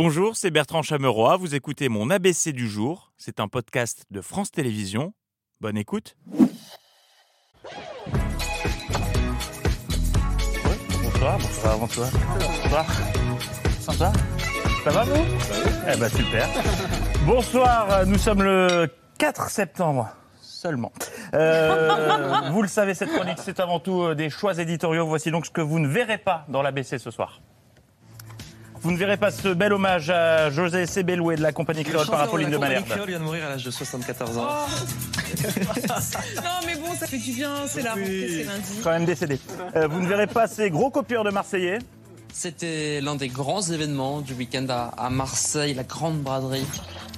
Bonjour, c'est Bertrand Chameroy. Vous écoutez mon ABC du jour. C'est un podcast de France Télévisions. Bonne écoute. Bonsoir, bonsoir, bonsoir. Bonsoir. Sympa Ça va vous? Eh ben super. Bonsoir, nous sommes le 4 septembre seulement. Euh, vous le savez, cette chronique, c'est avant tout euh, des choix éditoriaux. Voici donc ce que vous ne verrez pas dans l'ABC ce soir. Vous ne verrez pas ce bel hommage à José Sebeloué de la compagnie créole par Apolline de Malherbe. Créole vient de mourir à l'âge de 74 ans. Non mais bon, ça fait du bien, c'est la rentrée, c'est lundi. Quand même décédé. Euh, vous ne verrez pas ces gros copieurs de Marseillais. C'était l'un des grands événements du week-end à, à Marseille, la grande braderie.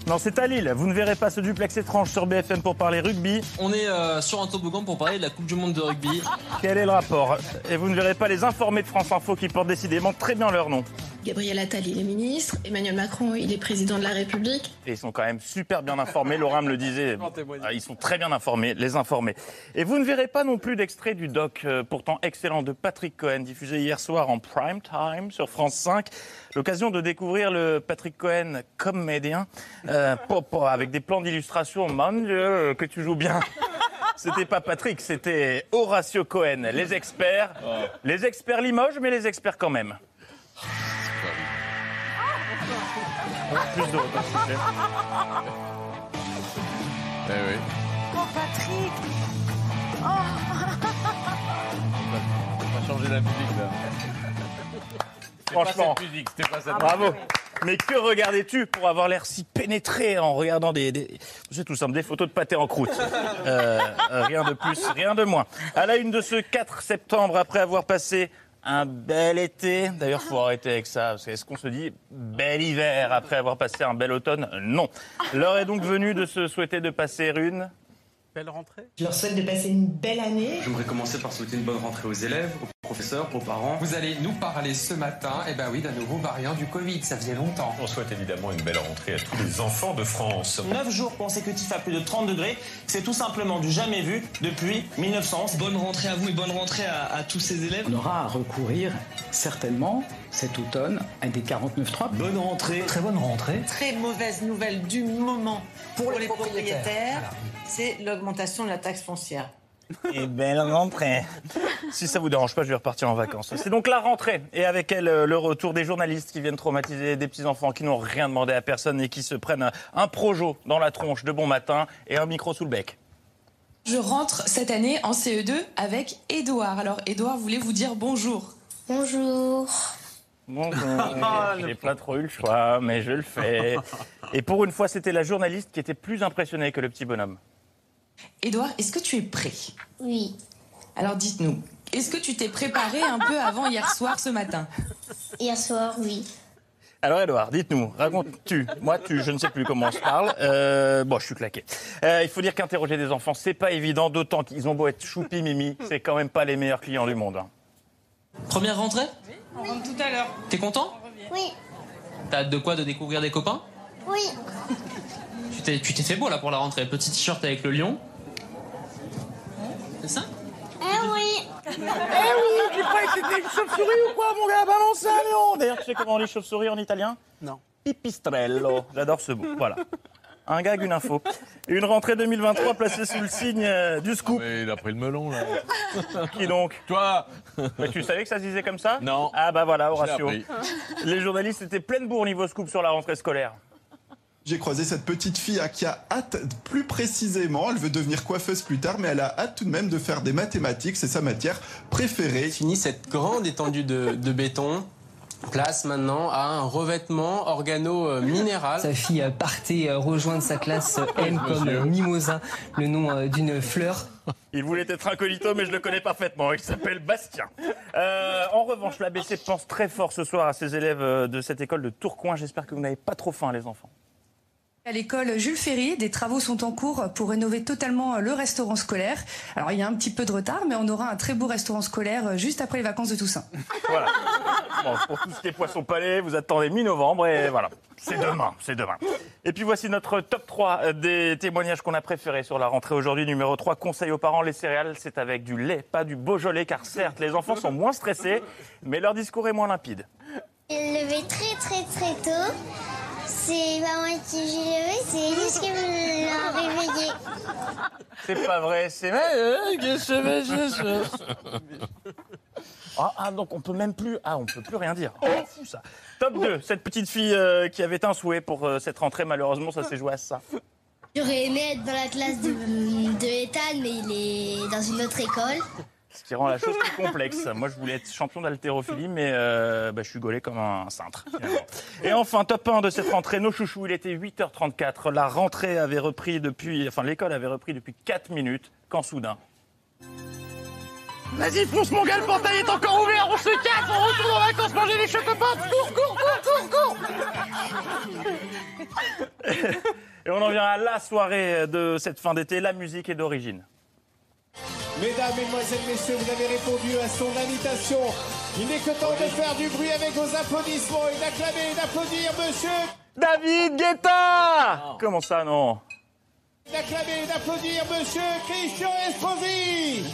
Non, c'est à Lille. Vous ne verrez pas ce duplex étrange sur BFM pour parler rugby. On est euh, sur un toboggan pour parler de la Coupe du Monde de rugby. Quel est le rapport? Et vous ne verrez pas les informés de France Info qui portent décidément très bien leur nom. Gabriel Attal, il est ministre. Emmanuel Macron, il est président de la République. Et ils sont quand même super bien informés. Laura me le disait. Ah, Ils sont très bien informés, les informés. Et vous ne verrez pas non plus d'extrait du doc, euh, pourtant excellent, de Patrick Cohen, diffusé hier soir en prime time sur France 5. L'occasion de découvrir le Patrick Cohen comédien, euh, avec des plans d'illustration. Mon Dieu, que tu joues bien. C'était pas Patrick, c'était Horacio Cohen. Les experts, les experts Limoges, mais les experts quand même. Plus s'il vous plaît. Eh oui. Oh Patrick On va changer la musique là. Franchement, Pas cette musique, c'était pas cette bravo. Mais que regardais-tu pour avoir l'air si pénétré en regardant des, des... c'est tout simple, des photos de pâté en croûte. Euh, euh, rien de plus, rien de moins. À la une de ce 4 septembre, après avoir passé un bel été, d'ailleurs, faut arrêter avec ça, parce que est-ce qu'on se dit bel hiver après avoir passé un bel automne? Non. L'heure est donc venue de se souhaiter de passer une Je leur souhaite de passer une belle année. J'aimerais commencer par souhaiter une bonne rentrée aux élèves, professeurs, aux parents. Vous allez nous parler ce matin, eh ben oui, d'un nouveau variant du Covid, ça faisait longtemps. On souhaite évidemment une belle rentrée à tous les enfants de France. 9 jours consécutifs à plus de 30 degrés, c'est tout simplement du jamais vu depuis 1911. Bonne rentrée à vous et bonne rentrée à, à tous ces élèves. On aura à recourir certainement cet automne à des 49.3. Bonne rentrée. Très bonne rentrée. Très mauvaise nouvelle du moment pour, les propriétaires, c'est l'augmentation de la taxe foncière. Et belle rentrée. Si ça vous dérange pas, je vais repartir en vacances. C'est donc la rentrée. Et avec elle, euh, le retour des journalistes qui viennent traumatiser des petits-enfants qui n'ont rien demandé à personne et qui se prennent un- un projo dans la tronche de bon matin et un micro sous le bec. Je rentre cette année en CE2 avec Édouard. Alors Édouard voulait vous dire bonjour. Bonjour. Bonjour. J'ai pas trop eu le choix, mais je le fais. Et pour une fois, c'était la journaliste qui était plus impressionnée que le petit bonhomme. Édouard, est-ce que tu es prêt? Oui. Alors dites-nous, est-ce que tu t'es préparé un peu avant hier soir ce matin? Hier soir, oui. Alors Edouard, dites-nous, raconte-tu Moi, tu, je ne sais plus comment on se parle. Euh, bon, je suis claqué. Euh, il faut dire qu'interroger des enfants, c'est pas évident, d'autant qu'ils ont beau être choupi mimi, c'est quand même pas les meilleurs clients du monde. hein. Première rentrée? On rentre tout à l'heure. T'es content? Oui. T'as hâte de quoi? De découvrir des copains? Oui. Tu t'es tu t'es fait beau là pour la rentrée. Petit t-shirt avec le lion. C'est ça Eh oui. Eh oui, tu croyais que c'était une chauve-souris ou quoi, mon gars? Balance un lion D'ailleurs, tu sais comment on dit chauve-souris en italien? Non. Pipistrello. J'adore ce mot. Voilà. Un gag, une info. Une rentrée 2023 placée sous le signe euh, du scoop. Mais il a pris le melon là. Qui donc? Toi Mais tu savais que ça se disait comme ça? Non. Ah bah voilà, Horatio. Les journalistes étaient pleine bourre niveau scoop sur la rentrée scolaire. J'ai croisé cette petite fille qui a hâte, plus précisément, elle veut devenir coiffeuse plus tard, mais elle a hâte tout de même de faire des mathématiques, c'est sa matière préférée. Fini cette grande étendue de, de béton. Place maintenant à un revêtement organo-minéral. Sa fille partait euh, rejoindre sa classe euh, M comme Mimosa, le nom euh, d'une fleur. Il voulait être incognito, mais je le connais parfaitement. Il s'appelle Bastien. Euh, en revanche, l'ABC pense très fort ce soir à ses élèves de cette école de Tourcoing. J'espère que vous n'avez pas trop faim, les enfants. À l'école Jules Ferry, des travaux sont en cours pour rénover totalement le restaurant scolaire. Alors il y a un petit peu de retard, mais on aura un très beau restaurant scolaire juste après les vacances de Toussaint. Voilà. Bon, pour tout ce qui est poisson palais, vous attendez mi-novembre et voilà. C'est demain, c'est demain. Et puis voici notre top 3 des témoignages qu'on a préférés sur la rentrée aujourd'hui. Numéro 3, conseil aux parents, les céréales, c'est avec du lait, pas du Beaujolais, car certes, les enfants sont moins stressés, mais leur discours est moins limpide. Lever très très très tôt. C'est pas moi qui j'ai levé, c'est Elise qui me l'a réveillé. C'est pas vrai, c'est vrai. Ah, ah, donc on peut même plus. Ah, on peut plus rien dire. Oh, fou ça. Top 2, cette petite fille euh, qui avait un souhait pour euh, cette rentrée, malheureusement, ça s'est joué à ça. J'aurais aimé être dans la classe de, de Ethan, mais il est dans une autre école. Qui rend la chose plus complexe. Moi, je voulais être champion d'haltérophilie, mais euh, bah, je suis gaulé comme un cintre. finalement. Et enfin, top 1 de cette rentrée, nos chouchous, il était 8h34. La rentrée avait repris depuis, enfin, l'école avait repris depuis 4 minutes, quand soudain? Vas-y, fonce mon gars, le portail est encore ouvert, on se casse, on retourne en vacances manger des chocopins, cours, cours, cours, cours, cours Et on en vient à la soirée de cette fin d'été, la musique est d'origine. Mesdames, Mesdemoiselles, Messieurs, vous avez répondu à son invitation. Il n'est que temps de faire du bruit avec vos applaudissements et d'acclamer et d'applaudir Monsieur. David Guetta Comment ça, non D'acclamer et d'applaudir Monsieur Christian Estrosi.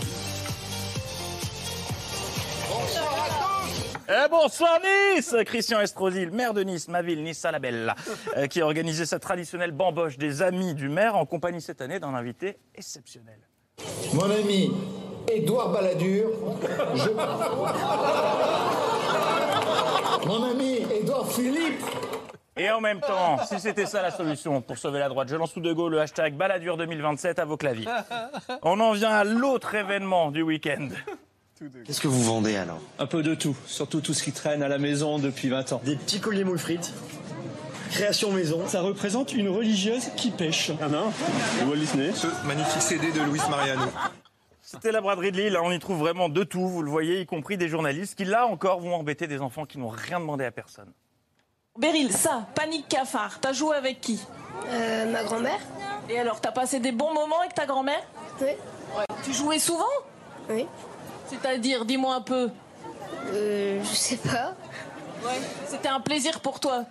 Bonsoir à tous. Eh bonsoir Nice Christian Estrosi, le maire de Nice, ma ville, Nice à la Belle, euh, qui a organisé sa traditionnelle bamboche des amis du maire en compagnie cette année d'un invité exceptionnel. Mon ami Édouard Balladur, je... Mon ami Édouard Philippe, Et en même temps, si c'était ça la solution pour sauver la droite, je lance sous de go le hashtag Balladur 2027 à vos claviers. On en vient à l'autre événement du week-end. Qu'est-ce que vous vendez alors? Un peu de tout, surtout tout ce qui traîne à la maison depuis 20 ans. Des petits colliers moules frites. Création maison. Ça représente une religieuse qui pêche. Ah non Walt Disney. Ce magnifique CD de Luis Mariano. C'était la braderie de Lille, on y trouve vraiment de tout, vous le voyez, y compris des journalistes qui là encore vont embêter des enfants qui n'ont rien demandé à personne. Beryl, ça, panique cafard, t'as joué avec qui? Euh, ma grand-mère Et alors, t'as passé des bons moments avec ta grand-mère? Oui. Tu jouais souvent? Oui. C'est-à-dire, dis-moi un peu. Euh, je sais pas. Ouais. C'était un plaisir pour toi?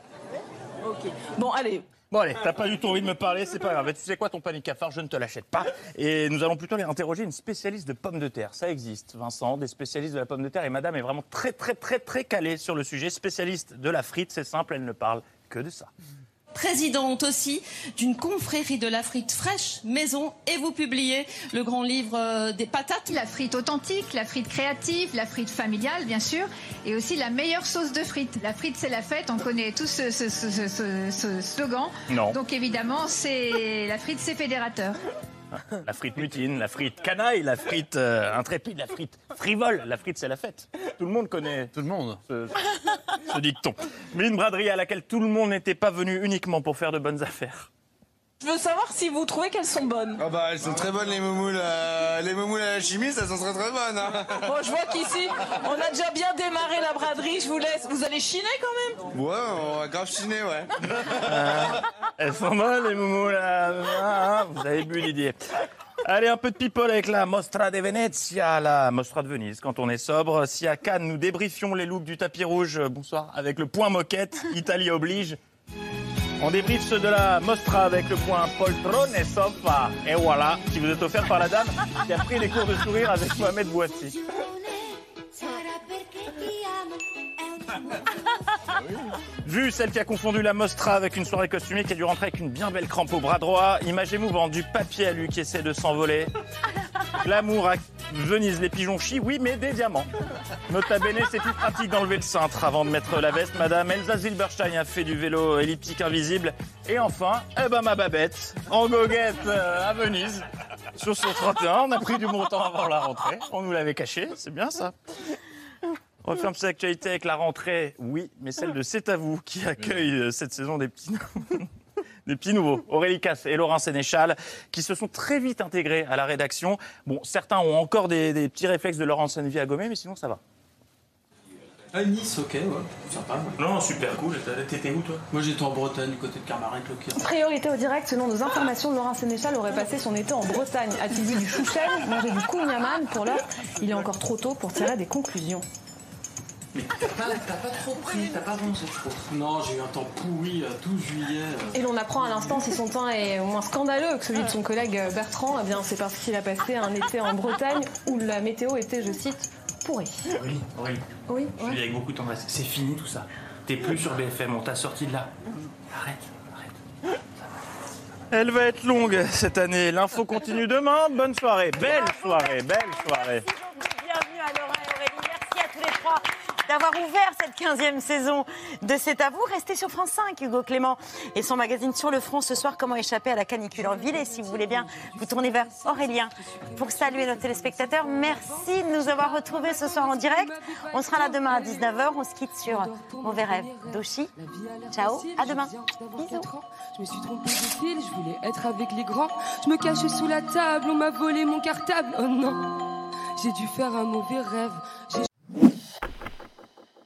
Bon, allez. Bon allez, t'as pas du tout envie de me parler, c'est pas grave. Tu sais quoi, ton panique cafard, je ne te l'achète pas. Et nous allons plutôt aller interroger une spécialiste de pommes de terre. Ça existe, Vincent, des spécialistes de la pomme de terre. Et madame est vraiment très très très très calée sur le sujet. Spécialiste de la frite, c'est simple, elle ne parle que de ça. Présidente aussi d'une confrérie de la frite fraîche maison et vous publiez le grand livre euh, des patates. La frite authentique, la frite créative, la frite familiale, bien sûr, et aussi la meilleure sauce de frites. La frite, c'est la fête, on connaît tous ce, ce- ce- ce- ce- ce slogan. Non. Donc évidemment, c'est la frite, c'est fédérateur. La frite mutine, la frite canaille, la frite euh, intrépide, la frite frivole. La frite, c'est la fête. Tout le monde connaît. Tout le monde. Ce, ce dicton. Mais une braderie à laquelle tout le monde n'était pas venu uniquement pour faire de bonnes affaires. Je veux savoir si vous trouvez qu'elles sont bonnes. Ah bah elles sont très bonnes les moumoules. euh, les moumoules à la chimie, ça sont très très bonnes. hein. Bon, je vois qu'ici, on a déjà bien démarré la braderie. Je vous laisse. Vous allez chiner quand même? Ouais, on va grave chiner, ouais. Elles sont bonnes, les moumous, là. Ah, ah, vous avez bu l'idée. Allez, un peu de people avec la Mostra de Venezia, la Mostra de Venise, quand on est sobre. Si à Cannes, nous débriefions les looks du tapis rouge, bonsoir, avec le point moquette, Italie oblige. On débriefe ceux de la Mostra avec le point poltrone et sofa. Et voilà, qui vous est offert par la dame qui a pris les cours de sourire avec Mohamed Bouassi. Vu celle qui a confondu la Mostra avec une soirée costumée qui a dû rentrer avec une bien belle crampe au bras droit, image émouvante du papier à lui qui essaie de s'envoler. L'amour à Venise, les pigeons chient, oui, mais des diamants. Nota bene, c'est plus pratique d'enlever le cintre avant de mettre la veste. Madame Elsa Zilberstein a fait du vélo elliptique invisible. Et enfin, eh ben babette, en goguette euh, à Venise. Sur son 31, on a pris du bon avant la rentrée. On nous l'avait caché, c'est bien ça. On referme cette actualité avec la rentrée, oui, mais celle de C'est à vous qui accueille euh, cette saison des petits, des petits nouveaux. Aurélie Casse et Laurent Sénéchal qui se sont très vite intégrés à la rédaction. Bon, certains ont encore des, des petits réflexes de leur ancienne vie à gommer, mais sinon ça va. À Nice, ok, ouais, sympa. Non, super cool. T'étais où toi? Moi j'étais en Bretagne, du côté de Carmarek-le-Quir. Priorité au direct, selon nos informations, Laurent Sénéchal aurait passé son été en Bretagne. A-t-il vu du chouchen, mangé du kouniaman Pour l'heure, il est encore trop tôt pour tirer des conclusions. T'as pas, t'as pas trop pris, t'as pas je trouve. Non, j'ai eu un temps pourri, euh, 12 juillet. euh. Et l'on apprend à l'instant si son teint est au moins scandaleux que celui de son collègue Bertrand. Eh bien, c'est parce qu'il a passé un été en Bretagne où la météo était, je cite, pourrie. Oui, oui. Oui, Je suis avec beaucoup de tendresse. C'est fini tout ça. T'es plus sur BFM, on t'a sorti de là. Arrête. Elle va être longue cette année. L'info continue demain. Bonne soirée. Belle soirée. Belle soirée. Bienvenue à Laura et Aurélie. Merci à tous les trois d'avoir ouvert cette 15e saison de C'est à vous. Restez sur France 5, Hugo Clément et son magazine Sur le front ce soir, comment échapper à la canicule en ville. Et si vous voulez bien, vous tournez vers Aurélien pour saluer nos téléspectateurs. Merci de nous avoir retrouvés ce soir en direct. On sera là demain à 19h. On se quitte sur Mauvais rêve d'Oshi. Ciao, à demain. Je me suis trompée de fil, je voulais être avec les grands. Je me cachais sous la table, on m'a volé mon cartable. Oh non, j'ai dû faire un mauvais rêve.